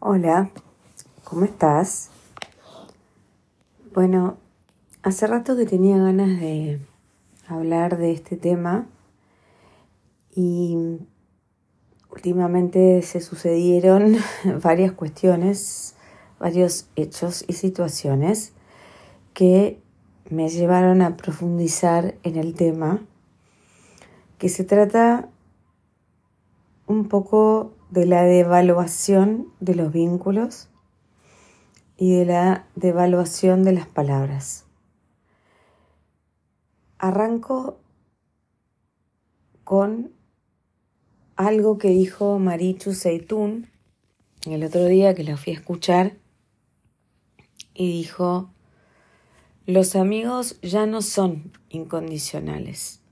Hola, ¿cómo estás? Bueno, hace rato que tenía ganas de hablar de este tema y últimamente se sucedieron varias cuestiones, varios hechos y situaciones que me llevaron a profundizar en el tema, que se trata un poco de la devaluación de los vínculos y de la devaluación de las palabras. Arranco con algo que dijo Marichu Seitún el otro día que la fui a escuchar y dijo, los amigos ya no son incondicionales.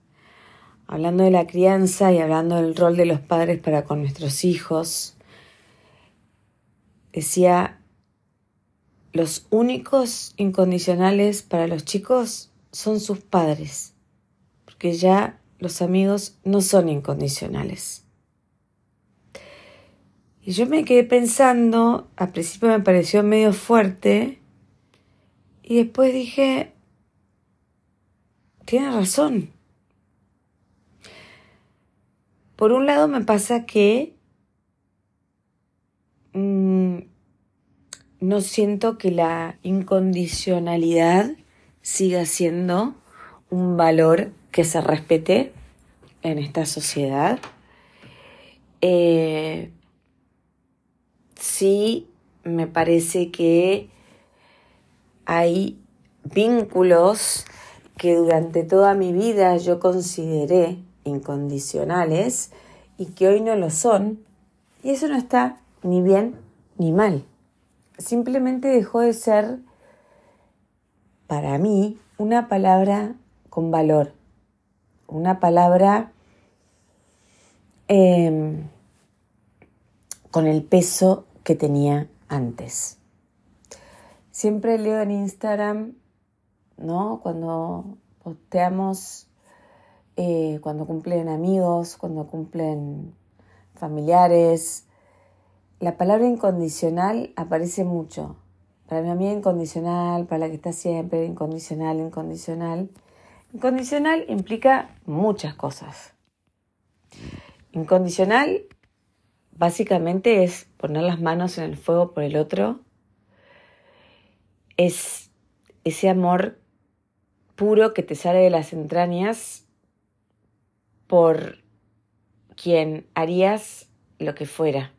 Hablando de la crianza y hablando del rol de los padres para con nuestros hijos, decía, los únicos incondicionales para los chicos son sus padres, porque ya los amigos no son incondicionales. Y yo me quedé pensando, al principio me pareció medio fuerte, y después dije, tiene razón. Por un lado me pasa que mmm, no siento que la incondicionalidad siga siendo un valor que se respete en esta sociedad. Eh, sí me parece que hay vínculos que durante toda mi vida yo consideré incondicionales y que hoy no lo son, y eso no está ni bien ni mal. Simplemente dejó de ser para mí una palabra con valor, una palabra eh, con el peso que tenía antes. Siempre leo en Instagram, ¿no? Cuando posteamos, eh, cuando cumplen amigos, cuando cumplen familiares, la palabra incondicional aparece mucho. Para mi amiga incondicional, para la que está siempre, incondicional, incondicional. Incondicional implica muchas cosas. Incondicional básicamente es poner las manos en el fuego por el otro es ese amor puro que te sale de las entrañas por quien harías lo que fuera.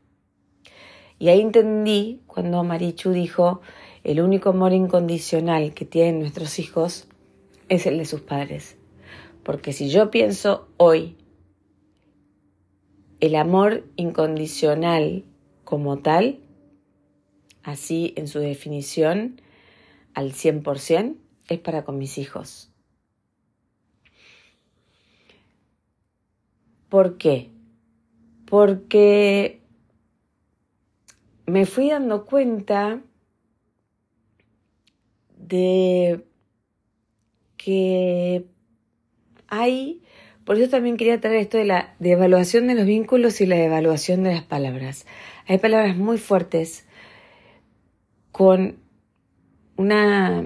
Y ahí entendí cuando Marichu dijo, el único amor incondicional que tienen nuestros hijos es el de sus padres. Porque si yo pienso hoy, el amor incondicional como tal, así en su definición, al 100% es para con mis hijos. ¿Por qué? Porque me fui dando cuenta de que hay, por eso también quería traer esto de la devaluación de los vínculos y la devaluación de las palabras. Hay palabras muy fuertes con una,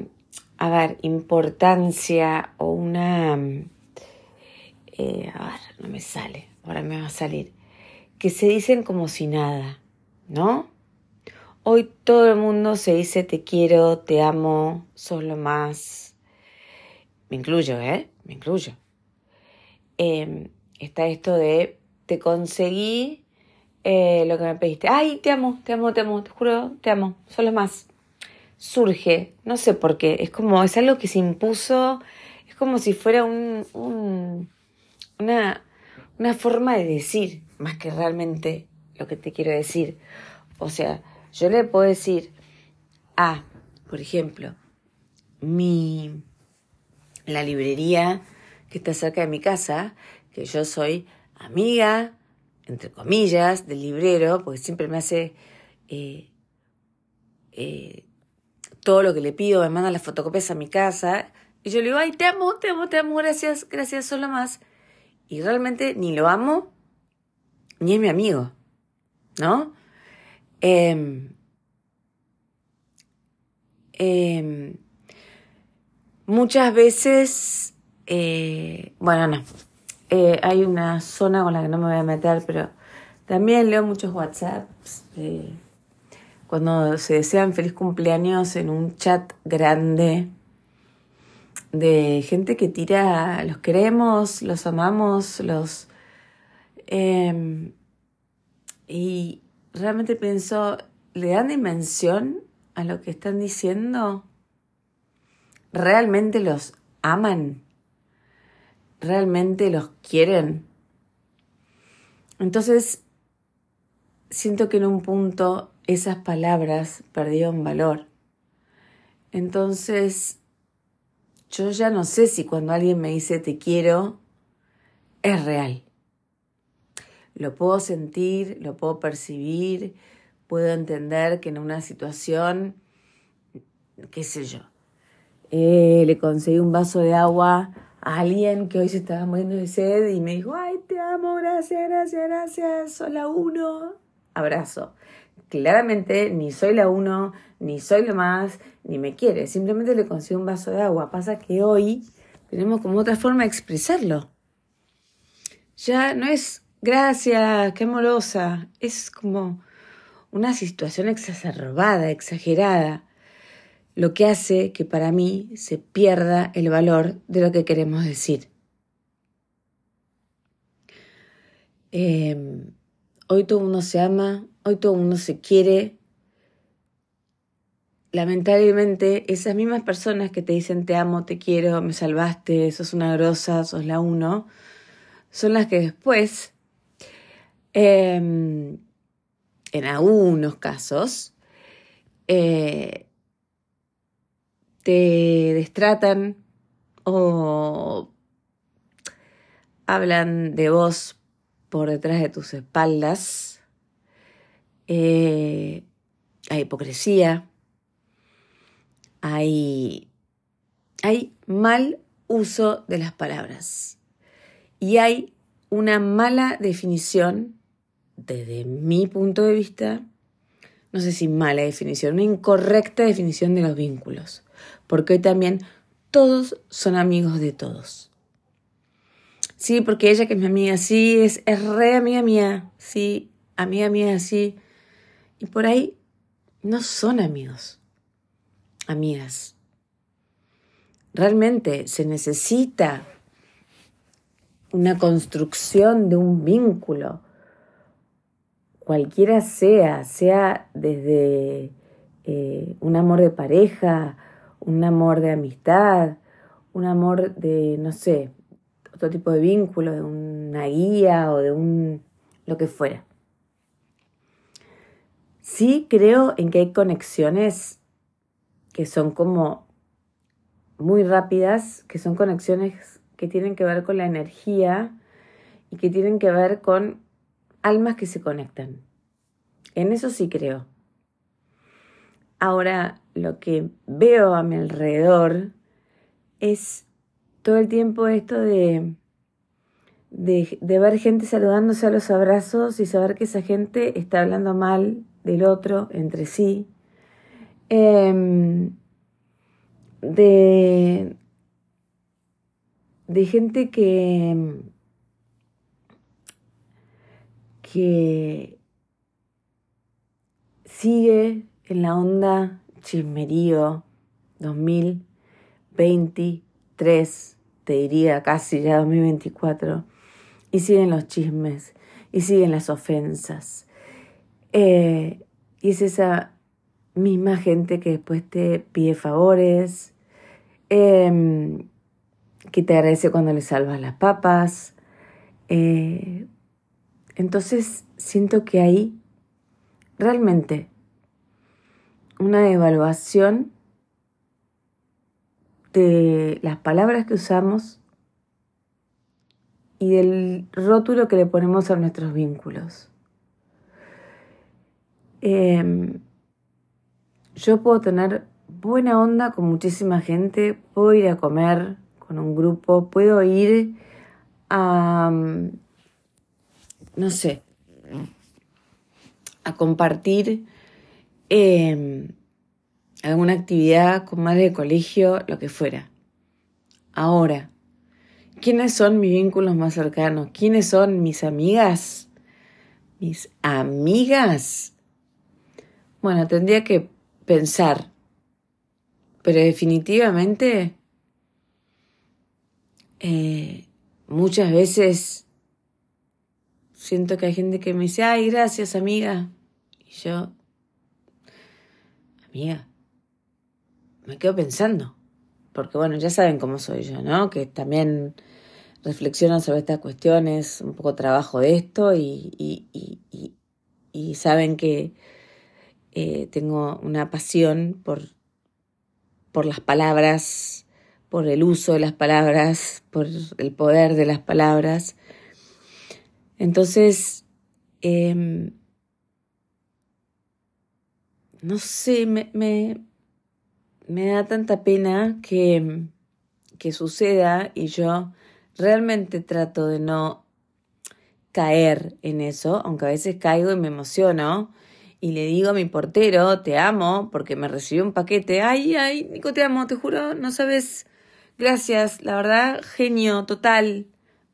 a ver, importancia o una, eh, a ver, no me sale, ahora me va a salir, que se dicen como si nada, ¿no? Hoy todo el mundo se dice te quiero, te amo, sos lo más. Me incluyo, ¿eh? Me incluyo. Em, está esto de te conseguí eh, lo que me pediste. Ay, te amo, te amo, te amo, te juro, te amo, sos lo más surge, no sé por qué, es como, es algo que se impuso, es como si fuera un, una, una forma de decir, más que realmente lo que te quiero decir. O sea, yo le puedo decir a, por ejemplo, mi, la librería que está cerca de mi casa, que yo soy amiga, entre comillas, del librero, porque siempre me hace eh, eh, todo lo que le pido, me manda las fotocopias a mi casa. Y yo le digo, ay, te amo, te amo, te amo, gracias, gracias, solo más. Y realmente ni lo amo, ni es mi amigo, ¿no? Em, em, muchas veces, eh, bueno, no, eh, hay una zona con la que no me voy a meter, pero también leo muchos WhatsApps cuando se desean feliz cumpleaños en un chat grande de gente que tira, los queremos, los amamos, los... Em, y realmente pienso, ¿le dan dimensión a lo que están diciendo? ¿Realmente los aman? ¿Realmente los quieren? Entonces, siento que en un punto esas palabras perdieron valor. Entonces, yo ya no sé si cuando alguien me dice te quiero, es real. Lo puedo sentir, lo puedo percibir, puedo entender que en una situación, qué sé yo, eh, le conseguí un vaso de agua a alguien que hoy se estaba muriendo de sed y me dijo, ay, te amo, gracias, gracias, gracias, hola uno, abrazo. Claramente ni soy la uno, ni soy lo más, ni me quiere. Simplemente le consigo un vaso de agua. Pasa que hoy tenemos como otra forma de expresarlo. Ya no es gracias, qué amorosa. Es como una situación exacerbada, exagerada, lo que hace que para mí se pierda el valor de lo que queremos decir. Em, hoy todo mundo se ama, hoy todo mundo se quiere, lamentablemente esas mismas personas que te dicen te amo, te quiero, me salvaste, sos una grosa, sos la uno, son las que después, em, en algunos casos, eh, te destratan o hablan de vos por detrás de tus espaldas. Eh, hay hipocresía, hay, hay mal uso de las palabras y hay una mala definición, desde mi punto de vista, no sé si mala definición, una incorrecta definición de los vínculos, porque hoy también todos son amigos de todos. Sí, porque ella que es mi amiga, sí, es, es re amiga mía, sí, amiga mía, sí. Y por ahí no son amigos amigas. Realmente se necesita una construcción de un vínculo, cualquiera sea, sea desde eh, un amor de pareja, un amor de amistad, un amor de, no sé, otro tipo de vínculo, de una guía o de un lo que fuera. Sí creo en que hay conexiones que son como muy rápidas, que son conexiones que tienen que ver con la energía y que tienen que ver con almas que se conectan. En eso sí creo. Ahora, lo que veo a mi alrededor es todo el tiempo esto de, de, ver gente saludándose a los abrazos y saber que esa gente está hablando mal del otro entre sí. Em, de, de gente que, que sigue en la onda chismerío 2023, te diría casi ya 2024, y siguen los chismes, y siguen las ofensas. Eh, y es esa misma gente que después te pide favores, em, que te agradece cuando le salvas las papas. Eh, entonces siento que hay realmente una evaluación de las palabras que usamos y del rótulo que le ponemos a nuestros vínculos. Em, yo puedo tener buena onda con muchísima gente, puedo ir a comer con un grupo, puedo ir a, mm, no sé, a compartir em, alguna actividad con madre de colegio, lo que fuera. Ahora, ¿quiénes son mis vínculos más cercanos? ¿Quiénes son mis amigas? Mis amigas. Bueno, tendría que pensar, pero definitivamente eh, muchas veces siento que hay gente que me dice, ay, gracias amiga. Y yo, amiga, me quedo pensando, porque bueno, ya saben cómo soy yo, ¿no? Que también reflexiono sobre estas cuestiones, un poco trabajo de esto y, y, saben que eh, tengo una pasión por, por las palabras, por el uso de las palabras, por el poder de las palabras. Entonces, em, no sé, me, me, da tanta pena que, que suceda y yo realmente trato de no caer en eso, aunque a veces caigo y me emociono y le digo a mi portero, te amo, porque me recibió un paquete, ay, ay, Nico, te amo, te juro, no sabes, gracias, la verdad, genio, total.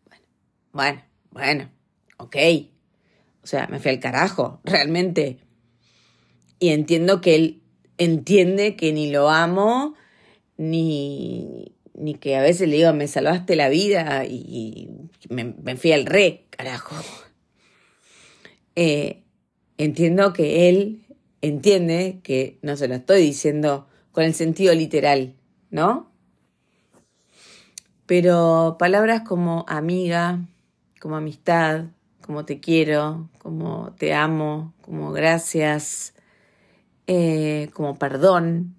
Bueno, bueno, bueno ok. O sea, me fui al carajo, realmente. Y entiendo que él entiende que ni lo amo, ni, ni que a veces le digo, me salvaste la vida y, me, fui al re, carajo. Eh, entiendo que él entiende que no se lo estoy diciendo con el sentido literal, ¿no? Pero palabras como amiga, como amistad, como te quiero, como te amo, como gracias, eh, como perdón.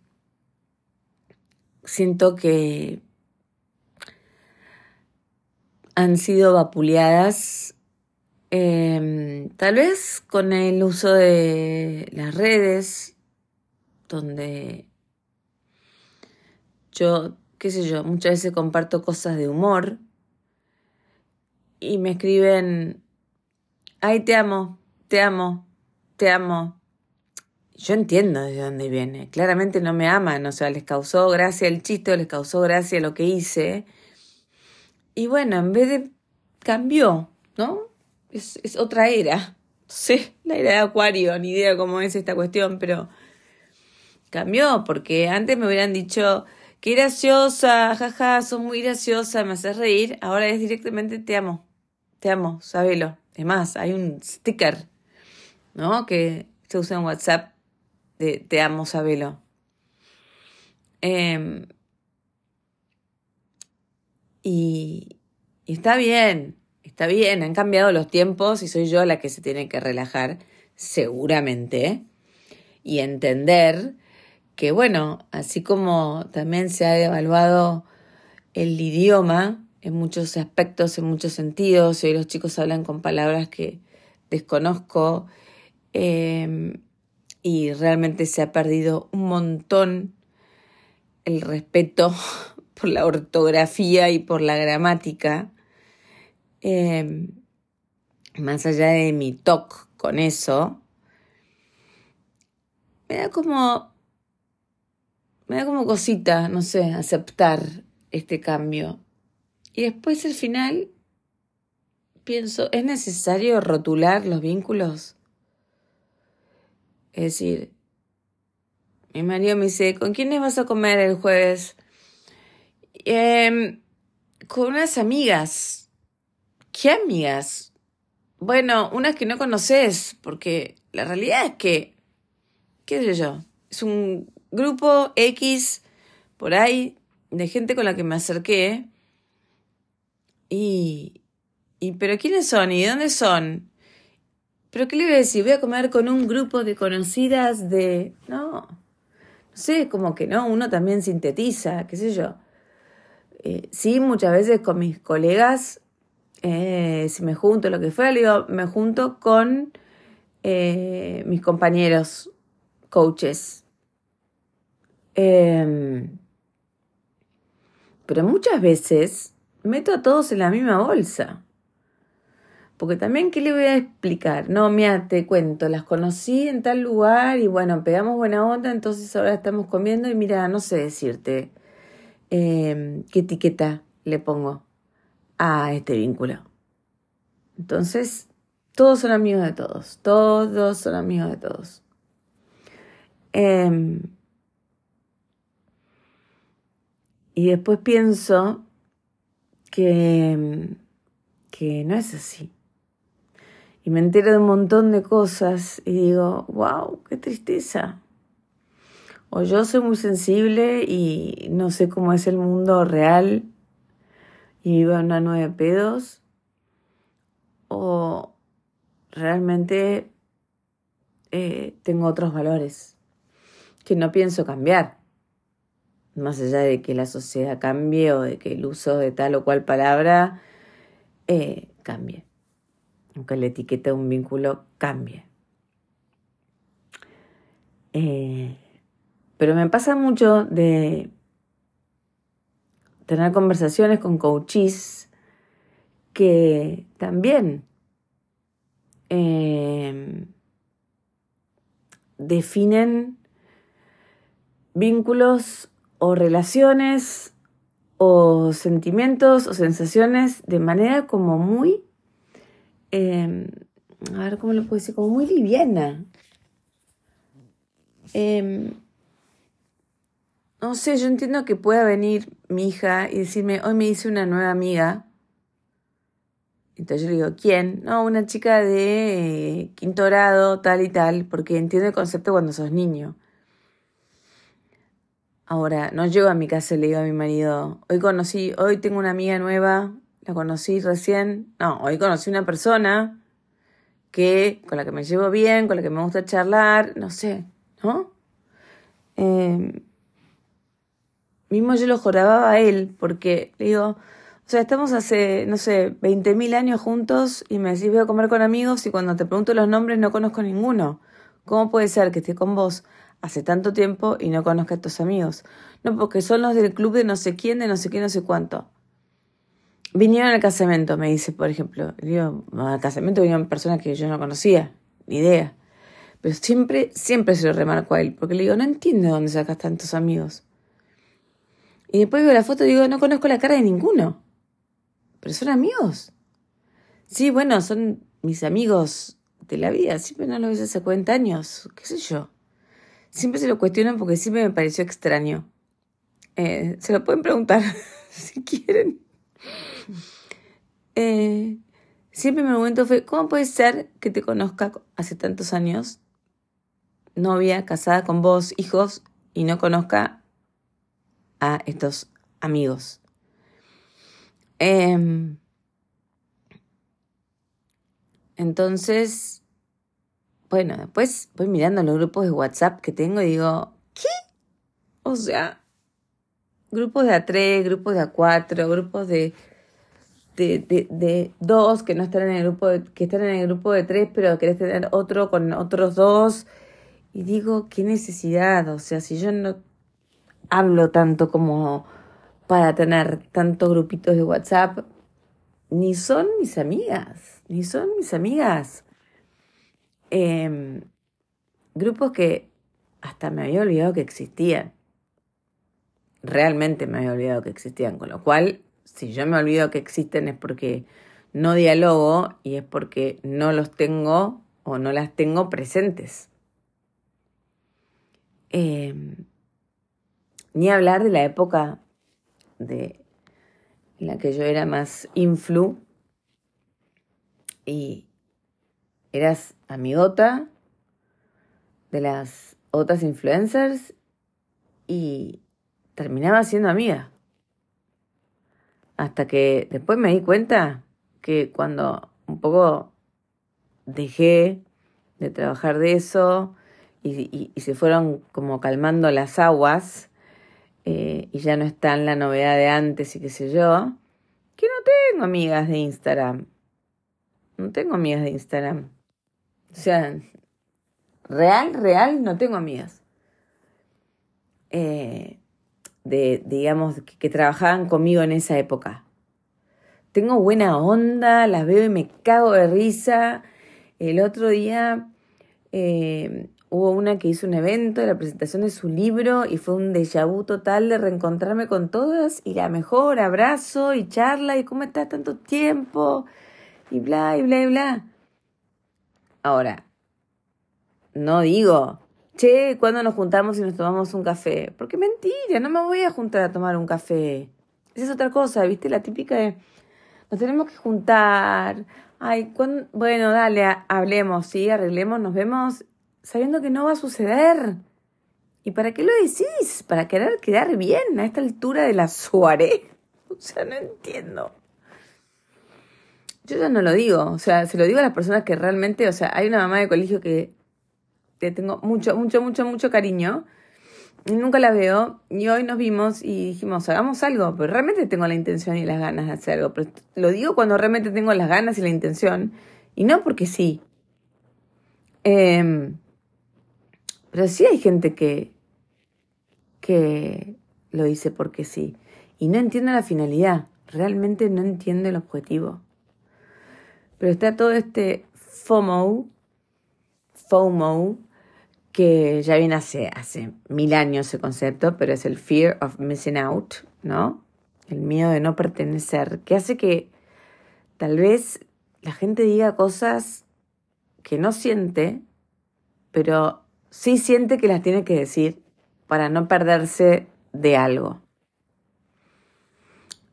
Siento que han sido vapuleadas em, tal vez con el uso de las redes, donde yo, qué sé yo, muchas veces comparto cosas de humor y me escriben ay, te amo, te amo, te amo. Yo entiendo de dónde viene. Claramente no me aman, o sea, les causó gracia el chiste, les causó gracia lo que hice. Y bueno, en vez de cambió, ¿no? Es, es otra era. Sí, la era de Acuario, ni idea cómo es esta cuestión, pero cambió, porque antes me hubieran dicho, qué graciosa, jaja, sos muy graciosa, me haces reír, ahora es directamente te amo, te amo, sabelo. Es más, hay un sticker, ¿no? Que se usa en WhatsApp Te amo, Sabelo. Em, y, y está bien, está bien, han cambiado los tiempos y soy yo la que se tiene que relajar, seguramente, y entender que, bueno, así como también se ha devaluado el idioma, en muchos aspectos, en muchos sentidos. Hoy los chicos hablan con palabras que desconozco em, y realmente se ha perdido un montón el respeto por la ortografía y por la gramática. Em, más allá de mi talk con eso, me da como, me da como cosita, no sé, aceptar este cambio. Y después al final pienso, ¿es necesario rotular los vínculos? Es decir, mi marido me dice, ¿con quiénes vas a comer el jueves? Em, con unas amigas. ¿Qué amigas? Bueno, unas que no conoces, porque la realidad es que, qué sé yo, es un grupo X por ahí de gente con la que me acerqué y, y, pero ¿quiénes son? ¿Y de dónde son? ¿Pero qué le voy a decir? Voy a comer con un grupo de conocidas de... No, no sé, como que no, uno también sintetiza, qué sé yo. Eh, sí, muchas veces con mis colegas, eh, si me junto, lo que fuera, le digo, me junto con eh, mis compañeros coaches. Em, pero muchas veces meto a todos en la misma bolsa. Porque también, ¿qué le voy a explicar? No, mira, te cuento, las conocí en tal lugar y bueno, pegamos buena onda, entonces ahora estamos comiendo y mira, no sé decirte eh, qué etiqueta le pongo a este vínculo. Entonces, todos son amigos de todos, todos son amigos de todos. Em, y después pienso que, que no es así. Y me entero de un montón de cosas y digo, wow, qué tristeza. O yo soy muy sensible y no sé cómo es el mundo real y vivo en una nueve pedos. O realmente eh, tengo otros valores que no pienso cambiar. Más allá de que la sociedad cambie o de que el uso de tal o cual palabra eh, cambie. Aunque la etiqueta de un vínculo cambie. Eh, pero me pasa mucho de tener conversaciones con coaches que también eh, definen vínculos o relaciones o sentimientos o sensaciones de manera como muy, eh, a ver cómo lo puedo decir, como muy liviana. Eh, no sé, yo entiendo que pueda venir mi hija y decirme, hoy me hice una nueva amiga. Entonces yo le digo, ¿quién? No, una chica de eh, quinto grado, tal y tal, porque entiendo el concepto cuando sos niño. Ahora, no llego a mi casa y le digo a mi marido, hoy conocí, hoy tengo una amiga nueva, la conocí recién. No, hoy conocí una persona que, con la que me llevo bien, con la que me gusta charlar, no sé, ¿no? Eh, mismo yo lo joraba a él, porque le digo, o sea, estamos hace, no sé, 20.000 años juntos y me decís voy a comer con amigos y cuando te pregunto los nombres no conozco ninguno. ¿Cómo puede ser que esté con vos hace tanto tiempo y no conozca a tus amigos? No, porque son los del club de no sé quién, de no sé qué, no sé cuánto. Vinieron al casamiento, me dice, por ejemplo. Digo, al casamiento vinieron personas que yo no conocía, ni idea. Pero siempre, siempre se lo remarco a él, porque le digo, no entiendo de dónde sacas tantos amigos. Y después veo la foto y digo, no conozco la cara de ninguno. Pero son amigos. Sí, bueno, son mis amigos de la vida. Siempre no lo ves hace 40 años. ¿Qué sé yo? Siempre se lo cuestionan porque siempre me pareció extraño. Eh, se lo pueden preguntar si quieren. Eh, siempre mi momento fue, ¿cómo puede ser que te conozca hace tantos años, novia, casada con vos, hijos, y no conozca a estos amigos. Em, entonces, bueno, después voy mirando los grupos de WhatsApp que tengo y digo, ¿qué? O sea, grupos de A3, grupos de A4, grupos de, de, de, dos que no están en el grupo de, que están en el grupo de tres, pero querés tener otro con otros dos. Y digo, qué necesidad, o sea, si yo no hablo tanto como para tener tantos grupitos de WhatsApp. Ni son mis amigas, ni son mis amigas. Em, grupos que hasta me había olvidado que existían. Realmente me había olvidado que existían, con lo cual, si yo me olvido que existen es porque no dialogo y es porque no los tengo o no las tengo presentes. Eh, ni hablar de la época de en la que yo era más influ y eras amigota de las otras influencers y terminaba siendo amiga. Hasta que después me di cuenta que cuando un poco dejé de trabajar de eso y, se fueron como calmando las aguas, eh, y ya no está en la novedad de antes y qué sé yo, que no tengo amigas de Instagram. No tengo amigas de Instagram. O sea, real, real, no tengo amigas. Eh, de, digamos, que, trabajaban conmigo en esa época. tengo buena onda, las veo y me cago de risa. El otro día eh, hubo una que hizo un evento, la presentación de su libro y fue un déjà vu total de reencontrarme con todas y la mejor, abrazo y charla y cómo estás tanto tiempo y bla y bla y bla. Ahora, no digo, che, ¿cuándo nos juntamos y nos tomamos un café? Porque mentira, no me voy a juntar a tomar un café. Esa es otra cosa, ¿viste? La típica de, nos tenemos que juntar. Ay, bueno, dale, hablemos, sí, arreglemos, nos vemos, sabiendo que no va a suceder. ¿Y para qué lo decís? ¿Para querer quedar bien a esta altura de la soirée? O sea, no entiendo. Yo ya no lo digo, o sea, se lo digo a las personas que realmente, o sea, hay una mamá de colegio que te tengo mucho, mucho, mucho, mucho cariño. Y nunca la veo. Y hoy nos vimos y dijimos, hagamos algo. Pero realmente tengo la intención y las ganas de hacer algo. Pero lo digo cuando realmente tengo las ganas y la intención. Y no porque sí. Em, pero sí hay gente que, que lo dice porque sí. Y no entiendo la finalidad. Realmente no entiendo el objetivo. Pero está todo este FOMO, FOMO, que ya viene hace, hace mil años ese concepto, pero es el fear of missing out, ¿no? El miedo de no pertenecer, que hace que tal vez la gente diga cosas que no siente, pero sí siente que las tiene que decir para no perderse de algo.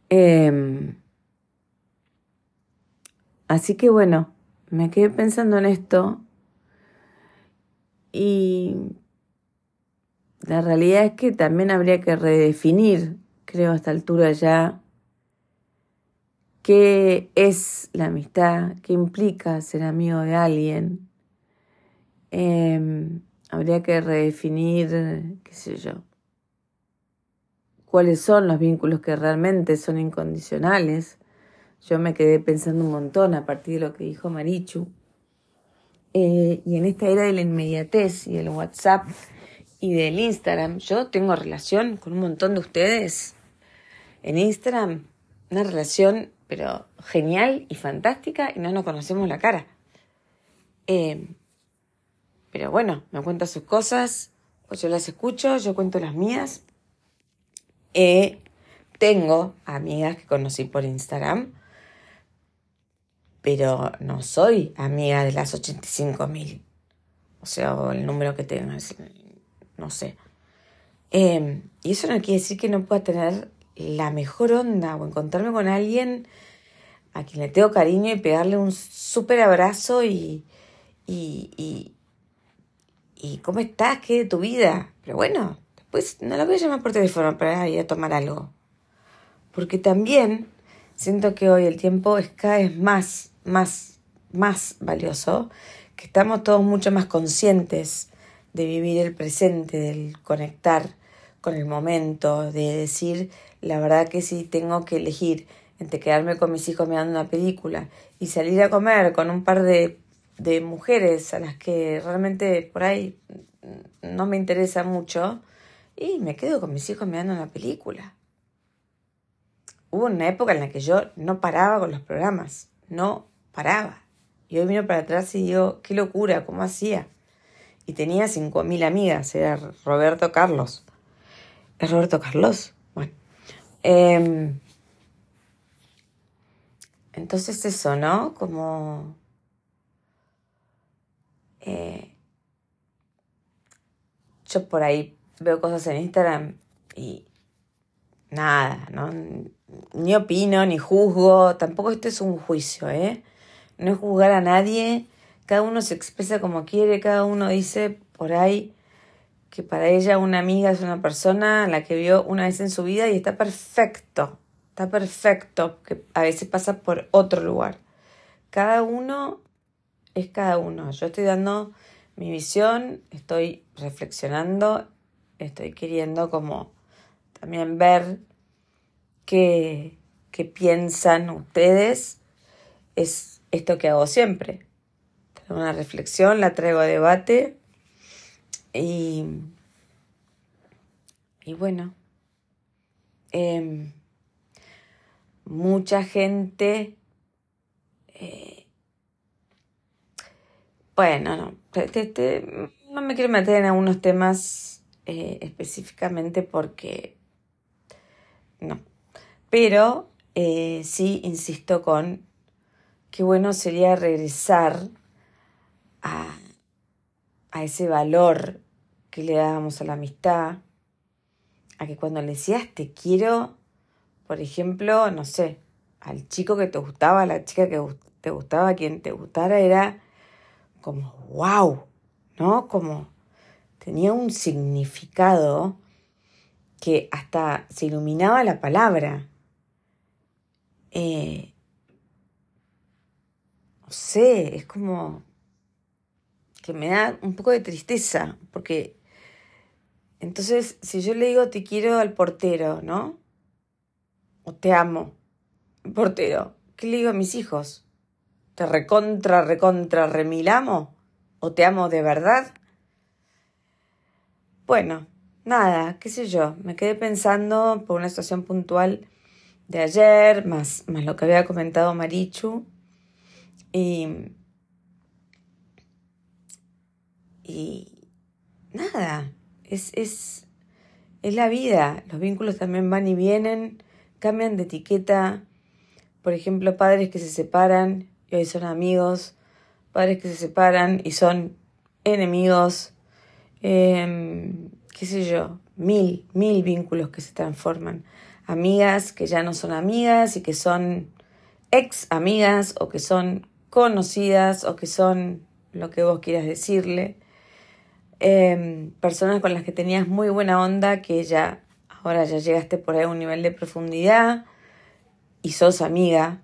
Em, así que bueno, me quedé pensando en esto y la realidad es que también habría que redefinir, creo a esta altura ya, qué es la amistad, qué implica ser amigo de alguien. Em, habría que redefinir, qué sé yo, cuáles son los vínculos que realmente son incondicionales. Yo me quedé pensando un montón a partir de lo que dijo Marichu. Eh, y en esta era de la inmediatez y del WhatsApp y del Instagram, yo tengo relación con un montón de ustedes en Instagram, una relación pero genial y fantástica y no nos conocemos la cara. Eh, pero bueno, me cuenta sus cosas, pues yo las escucho, yo cuento las mías. Eh, tengo amigas que conocí por Instagram pero no soy amiga de las 85 mil. O sea, el número que tengas, no sé. Em, y eso no quiere decir que no pueda tener la mejor onda o encontrarme con alguien a quien le tengo cariño y pegarle un súper abrazo y, y, y, y, ¿cómo estás? ¿Qué de tu vida? Pero bueno, después no la voy a llamar por teléfono para ir a tomar algo. Porque también siento que hoy el tiempo es cada vez más más, más valioso, que estamos todos mucho más conscientes de vivir el presente, del conectar con el momento, de decir, la verdad que si tengo que elegir entre quedarme con mis hijos mirando una película y salir a comer con un par de, de mujeres a las que realmente por ahí no me interesa mucho, y me quedo con mis hijos mirando una película. Hubo una época en la que yo no paraba con los programas, no paraba. Y hoy vino para atrás y digo, qué locura, ¿cómo hacía? Y tenía 5.000 amigas, era Roberto Carlos. ¿Es Roberto Carlos? Bueno. Em, entonces eso, ¿no? Como... Eh, yo por ahí veo cosas en Instagram y nada, ¿no? Ni opino, ni juzgo, tampoco esto es un juicio, ¿eh? No es juzgar a nadie, cada uno se expresa como quiere, cada uno dice por ahí que para ella una amiga es una persona a la que vio una vez en su vida y está perfecto, está perfecto, que a veces pasa por otro lugar. Cada uno es cada uno. Yo estoy dando mi visión, estoy reflexionando, estoy queriendo como también ver qué, qué piensan ustedes. Es esto que hago siempre. Traigo una reflexión, la traigo a debate y, y bueno, em, mucha gente... Eh, bueno, no, no me quiero meter en algunos temas eh, específicamente porque no. Pero eh, sí insisto con qué bueno sería regresar a, a ese valor que le dábamos a la amistad, a que cuando le decías te quiero, por ejemplo, no sé, al chico que te gustaba, a la chica que te gustaba, a quien te gustara, era como wow, ¿no? Como tenía un significado que hasta se iluminaba la palabra. Eh, sé, es como que me da un poco de tristeza, porque entonces si yo le digo te quiero al portero, ¿no? O te amo, portero, ¿qué le digo a mis hijos? ¿Te recontra, recontra, remilamo? ¿O te amo de verdad? Bueno, nada, qué sé yo, me quedé pensando por una situación puntual de ayer, más, más lo que había comentado Marichu. Y, y nada, es, es, es la vida. Los vínculos también van y vienen, cambian de etiqueta. Por ejemplo, padres que se separan y hoy son amigos, padres que se separan y son enemigos. Em, qué sé yo, mil, mil vínculos que se transforman. Amigas que ya no son amigas y que son ex amigas o que son conocidas o que son lo que vos quieras decirle. Em, personas con las que tenías muy buena onda que ya ahora ya llegaste por ahí a un nivel de profundidad y sos amiga.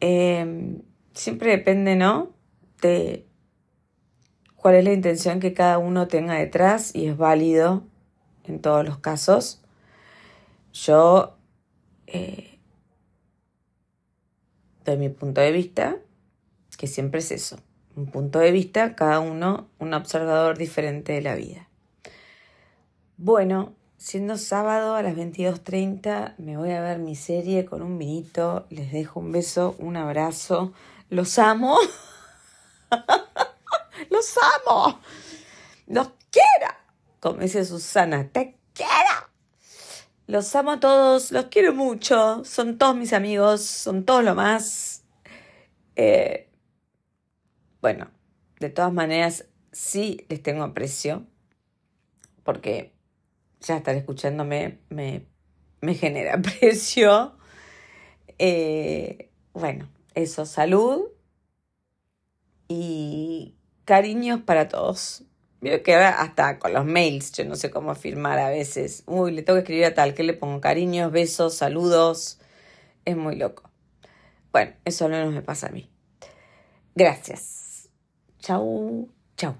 Em, siempre depende, ¿no? De cuál es la intención que cada uno tenga detrás y es válido en todos los casos. Yo, eh, de mi punto de vista, que siempre es eso, un punto de vista, cada uno un observador diferente de la vida. Bueno, siendo sábado a las 22.30 me voy a ver mi serie con un vinito, les dejo un beso, un abrazo, los amo. los amo, los quiero, como dice Susana, te quiero. Los amo a todos, los quiero mucho, son todos mis amigos, son todos lo más. Eh, bueno, de todas maneras, sí les tengo aprecio, porque ya estar escuchándome me, me genera aprecio. Eh, bueno, eso, salud y Cariños para todos. Veo que ahora hasta con los mails, yo no sé cómo firmar a veces. Uy, le tengo que escribir a tal, que le pongo cariños, besos, saludos. Es muy loco. Bueno, eso no me pasa a mí. Gracias. cháu chồng